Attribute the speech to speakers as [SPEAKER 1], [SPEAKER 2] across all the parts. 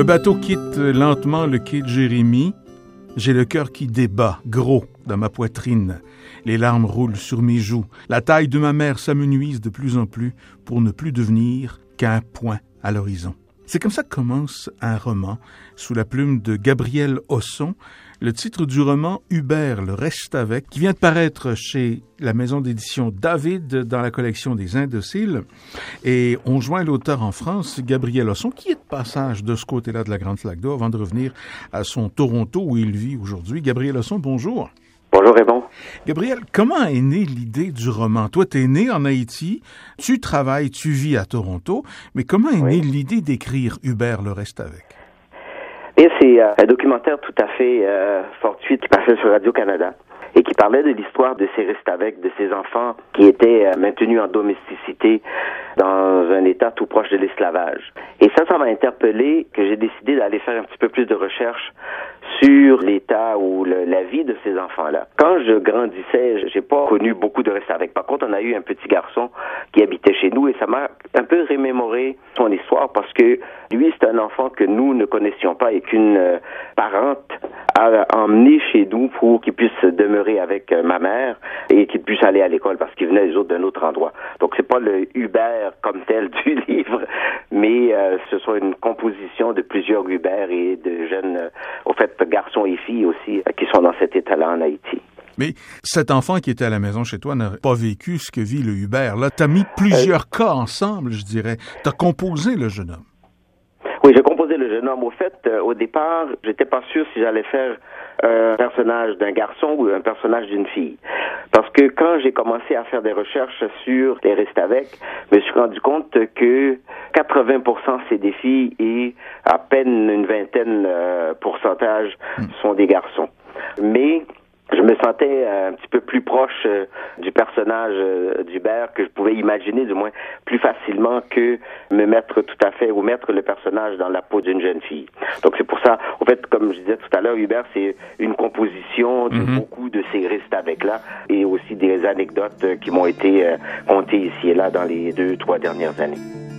[SPEAKER 1] Le bateau quitte lentement le quai de Jérémie. J'ai le cœur qui débat, gros, dans ma poitrine. Les larmes roulent sur mes joues. La taille de ma mère s'amenuise de plus en plus pour ne plus devenir qu'un point à l'horizon. C'est comme ça que commence un roman sous la plume de Gabriel Osson, le titre du roman Hubert le reste avec, qui vient de paraître chez la maison d'édition David dans la collection des Indociles. Et on joint l'auteur en France, Gabriel Osson, qui est de passage de ce côté-là de la Grande Flaque d'Eau avant de revenir à son Toronto où il vit aujourd'hui. Gabriel Osson, bonjour.
[SPEAKER 2] Bonjour Raymond.
[SPEAKER 1] Gabriel, comment est née l'idée du roman? Toi, tu es né en Haïti, tu travailles, tu vis à Toronto, mais comment est née l'idée d'écrire Hubert le reste avec?
[SPEAKER 2] c'est euh, un documentaire tout à fait euh, fortuit qui passait sur Radio-Canada et qui parlait de l'histoire de ces avec de ces enfants qui étaient euh, maintenus en domesticité dans un état tout proche de l'esclavage. Et ça, ça m'a interpellé que j'ai décidé d'aller faire un petit peu plus de recherche sur l'état ou la vie de ces enfants-là. Quand je grandissais, j'ai pas connu beaucoup de restes avec. Par contre, on a eu un petit garçon qui habitait chez nous et ça m'a un peu remémoré son histoire parce que lui, c'est un enfant que nous ne connaissions pas et qu'une euh, parente a emmené chez nous pour qu'il puisse demeurer avec euh, ma mère et qu'il puisse aller à l'école parce qu'il venait les autres d'un autre endroit. Donc c'est pas le Hubert comme tel du livre, mais euh, ce sont une composition de plusieurs Hubert et de jeunes, au fait, garçons et filles aussi, qui sont dans cet état-là en Haïti.
[SPEAKER 1] Mais cet enfant qui était à la maison chez toi n'a pas vécu ce que vit le Hubert. Là, tu as mis plusieurs cas ensemble, je dirais. Tu as composé le jeune homme.
[SPEAKER 2] Oui, j'ai composé le jeune homme. Au fait, euh, au départ, j'étais pas sûr si j'allais faire un personnage d'un garçon ou un personnage d'une fille. Parce que quand j'ai commencé à faire des recherches sur les restes avec, je me suis rendu compte que 80% c'est des filles et à peine une vingtaine euh, pourcentage hmm. sont des garçons. Mais je me sentais euh, un petit peu plus proche euh, du personnage euh, d'Hubert que je pouvais imaginer du moins plus facilement que me mettre tout à fait ou mettre le personnage dans la peau d'une jeune fille. Donc c'est pour ça, en fait, comme je disais tout à l'heure, Hubert c'est une composition de mhm. beaucoup de ces restes avec là et aussi des anecdotes qui m'ont été contées ici et là dans les deux trois dernières années.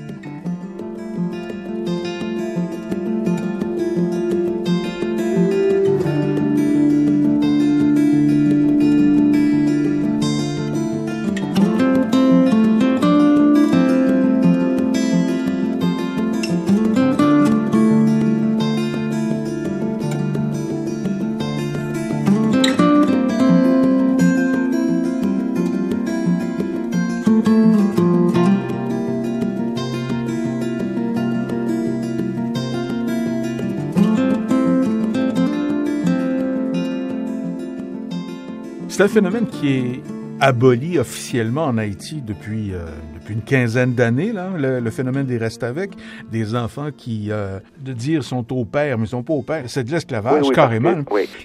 [SPEAKER 1] C'est un phénomène qui est aboli officiellement en Haïti depuis, euh, depuis une quinzaine d'années, là, le, phénomène des restes avec, des enfants qui, euh, de dire sont au père, mais sont pas au père, c'est de l'esclavage carrément.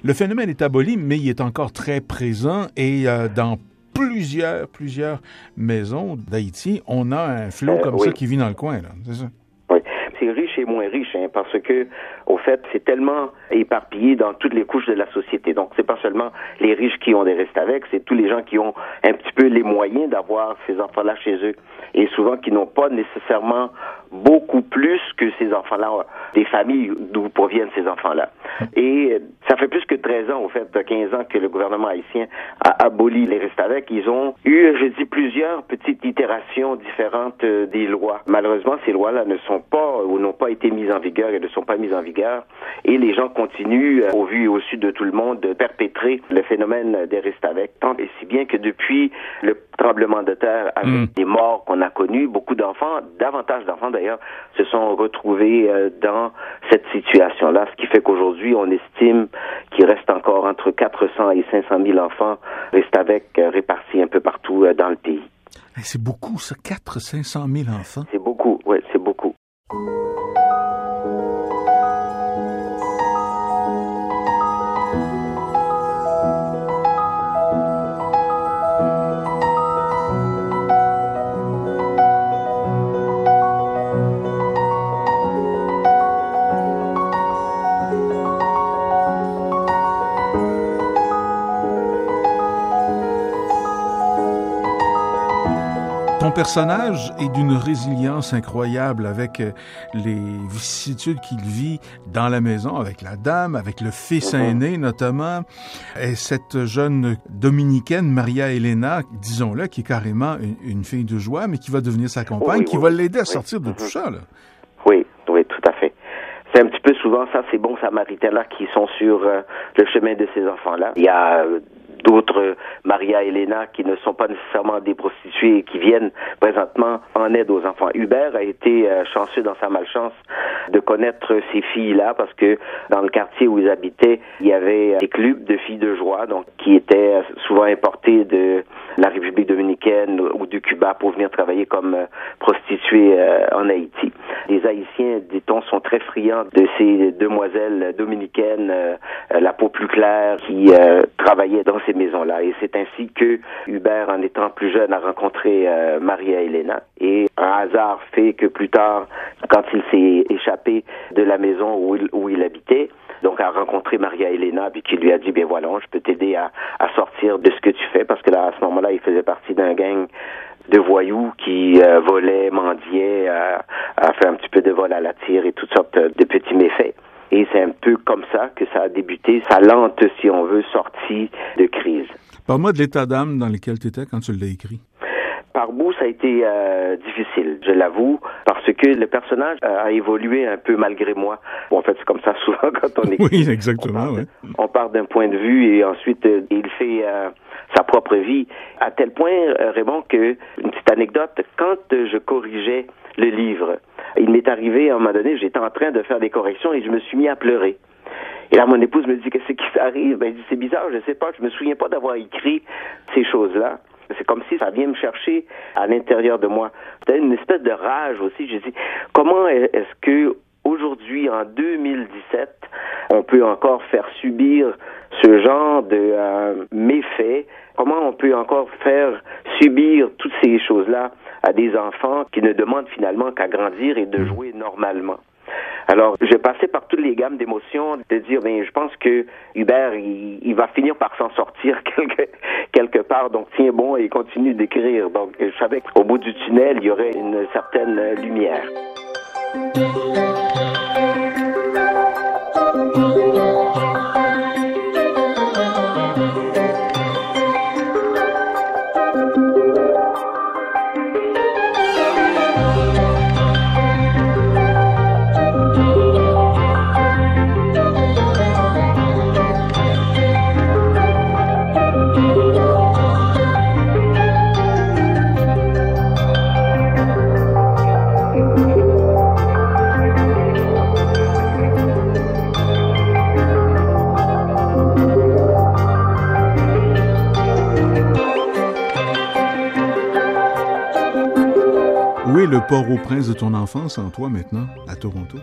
[SPEAKER 1] Le phénomène est aboli, mais il est encore très présent et euh, dans plusieurs, plusieurs maisons d'Haïti, on a un flot comme ça qui vit dans le coin, là. C'est ça?
[SPEAKER 2] Moins riche, hein, parce que, au fait, c'est tellement éparpillé dans toutes les couches de la société. Donc, c'est pas seulement les riches qui ont des restes avec, c'est tous les gens qui ont un petit peu les moyens d'avoir ces enfants-là chez eux, et souvent qui n'ont pas nécessairement beaucoup plus que ces enfants-là, des familles d'où proviennent ces enfants-là. Et ça fait plus que 13 ans, au fait, 15 ans que le gouvernement haïtien a aboli les restes avec. Ils ont eu, je dis, plusieurs petites itérations différentes euh, des lois. Malheureusement, ces lois-là ne sont pas ou n'ont pas été mises en vigueur et ne sont pas mises en vigueur. Et les gens continuent, euh, au vu et au su de tout le monde, de perpétrer le phénomène des restes avec. Tant et si bien que depuis le tremblement de terre avec mm. les morts qu'on a connus, beaucoup d'enfants, davantage d'enfants d'ailleurs, se sont retrouvés euh, dans cette situation-là, ce qui fait qu'aujourd'hui, on estime qu'il reste encore entre 400 et 500 000 enfants restent avec euh, répartis un peu partout euh, dans le pays.
[SPEAKER 1] C'est beaucoup, ça, 400 500 000 enfants.
[SPEAKER 2] C'est beaucoup, oui, c'est beaucoup.
[SPEAKER 1] Ton personnage est d'une résilience incroyable avec euh, les vicissitudes qu'il vit dans la maison avec la dame, avec le fils mhm. aîné notamment, et cette jeune dominicaine, Maria Elena, disons-le, qui est carrément une, fille de joie, mais qui va devenir sa compagne, qui va l'aider à sortir de tout mhm. ça. Là.
[SPEAKER 2] Oui, oui, tout à fait. C'est un petit peu souvent ça, ces bons samaritains-là qui sont sur euh, le chemin de ces enfants-là. Il y a euh, d'autres Maria Elena qui ne sont pas nécessairement des prostituées et qui viennent présentement en aide aux enfants. Hubert a été euh, chanceux dans sa malchance de connaître ces filles-là parce que dans le quartier où ils habitaient, il y avait des clubs de filles de joie donc qui étaient souvent importées de la République dominicaine ou du Cuba pour venir travailler comme euh, prostituées euh, en Haïti. Les Haïtiens, dit-on, sont très friands de ces demoiselles dominicaines, la peau plus claire, qui travaillaient dans ces maisons-là. Et c'est ainsi que Hubert, en étant plus jeune, a rencontré euh, Maria Elena. Et un hasard fait que plus tard, quand il s'est échappé de la maison où il, où il habitait, donc a rencontré Maria Elena, puis qui lui a dit, ben voilà, je peux t'aider à, à sortir de ce que tu fais, parce que là, à ce moment-là, il faisait partie d'un gang de voyous qui euh, volaient, mendiaient, a, a fait un petit peu de vol à la tire et toutes sortes de petits méfaits. Et c'est un peu comme ça que ça a débuté, sa lente, si on veut, sortie de crise.
[SPEAKER 1] Parle-moi de l'état d'âme dans lequel tu étais quand tu l'as écrit.
[SPEAKER 2] Par bout, ça a été euh, difficile, je l'avoue, parce que le personnage a évolué un peu malgré moi. Bon, en fait, c'est comme ça souvent quand on écrit.
[SPEAKER 1] Oui, exactement.
[SPEAKER 2] On part, d'un point de vue et ensuite euh, il fait euh, sa propre vie. À tel point, Raymond, que une petite anecdote, quand je corrigeais le livre, il m'est arrivé, à un moment donné, j'étais en train de faire des corrections et je me suis mis à pleurer. Et là, mon épouse me dit, qu'est-ce qui s'arrive? Ben, c'est bizarre, je sais pas, je me souviens pas d'avoir écrit ces choses-là. C'est comme si ça vient me chercher à l'intérieur de moi. C'était une espèce de rage aussi. Je dis, comment est-ce que aujourd'hui, en 2017, on peut encore faire subir ce genre de euh, méfaits? Comment on peut encore faire subir toutes ces choses-là à des enfants qui ne demandent finalement qu'à grandir et de mm. jouer normalement? Alors, j'ai passé par toutes les gammes d'émotions, de dire, ben, je pense que Hubert, il, va finir par s'en sortir quelque donc tiens bon et continue d'écrire. Donc, je savais qu'au bout du tunnel, il y aurait une certaine lumière.
[SPEAKER 1] Le Port-au-Prince de ton enfance en toi maintenant, à Toronto?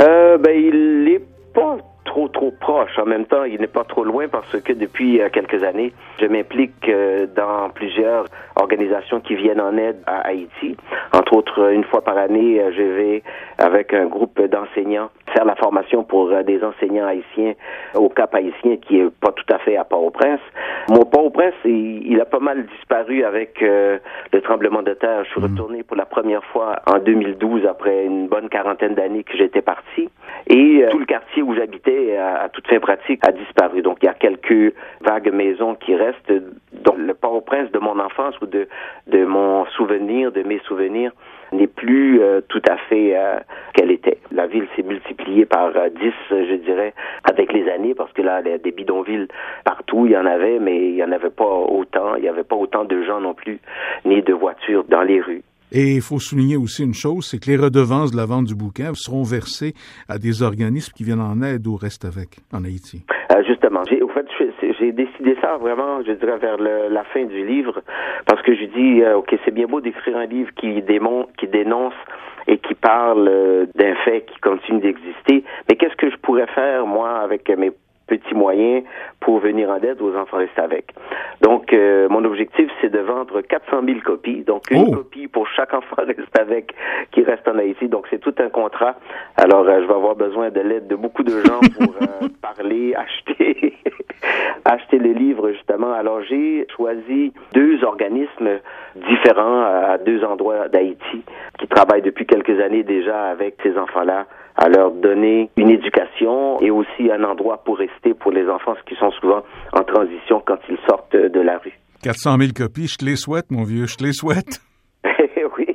[SPEAKER 2] Euh, ben, il est pas trop trop proche. En même temps, il n'est pas trop loin parce que depuis euh, quelques années, je m'implique euh, dans plusieurs organisations qui viennent en aide à Haïti. Entre autres, une fois par année, je vais avec un groupe d'enseignants faire la formation pour des enseignants haïtiens au Cap haïtien qui est pas tout à fait à Port-au-Prince. Mon Port-au-Prince, il, a pas mal disparu avec le tremblement de terre. Je suis mhm. retourné pour la première fois en 2012 après une bonne quarantaine d'années que j'étais parti. Et tout le quartier où j'habitais à, toute fin pratique, a disparu. Donc, il y a quelques vagues maisons qui restent. Donc, le Port-au-Prince de mon enfance ou de, de mon souvenir, de mes souvenirs, n'est plus euh, tout à fait euh, qu'elle était. La ville s'est multipliée par euh, dix, je dirais, avec les années, parce que là, il y a des bidonvilles partout, il y en avait, mais il n'y en avait pas autant. Il n'y avait pas autant de gens non plus, ni de voitures dans les rues.
[SPEAKER 1] Et il faut souligner aussi une chose, c'est que les redevances de la vente du bouquin seront versées à des organismes qui viennent en aide ou restent avec en Haïti.
[SPEAKER 2] Euh, justement, j'ai, au fait, j'ai décidé ça vraiment, je dirais, vers la fin du livre, parce que je dis, euh, ok, c'est bien beau d'écrire un livre qui démontre, qui dénonce et qui parle euh, d'un fait qui continue d'exister, mais qu'est-ce que je pourrais faire moi avec mes petits moyens pour venir en aide aux enfants restés avec. Donc, euh, mon objectif, c'est de vendre 400 000 copies. Donc, une
[SPEAKER 1] Oh.
[SPEAKER 2] copie pour chaque enfant resté avec qui reste en Haïti. Donc, c'est tout un contrat. Alors, euh, je vais avoir besoin de l'aide de beaucoup de gens pour euh, parler, acheter, acheter les livres, justement. Alors, j'ai choisi deux organismes différents à deux endroits d'Haïti qui travaillent depuis quelques années déjà avec ces enfants-là à leur donner une éducation et aussi un endroit pour rester pour les enfants qui sont souvent en transition quand ils sortent de la rue.
[SPEAKER 1] 400 000 copies, je te les souhaite, mon vieux, je te les souhaite.
[SPEAKER 2] oui.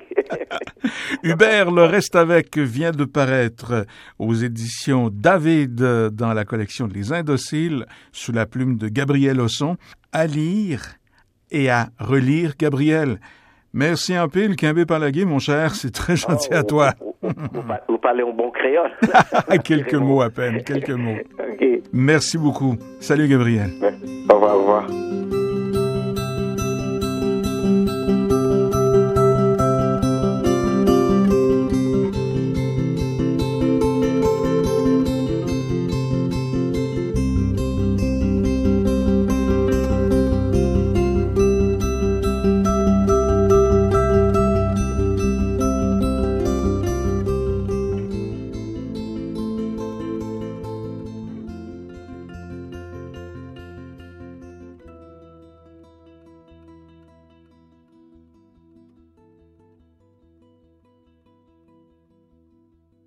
[SPEAKER 1] Hubert Le Reste Avec vient de paraître aux éditions David dans la collection Les Indociles sous la plume de Gabriel Osson. À lire et à relire, Gabriel. Merci en pile, Quimbé Palagué, mon cher, c'est très gentil à toi.
[SPEAKER 2] Vous, vous- vous parlez au bon créole.
[SPEAKER 1] quelques mots à peine, quelques mots. Merci beaucoup. Salut, Gabriel.
[SPEAKER 2] Au revoir, au revoir.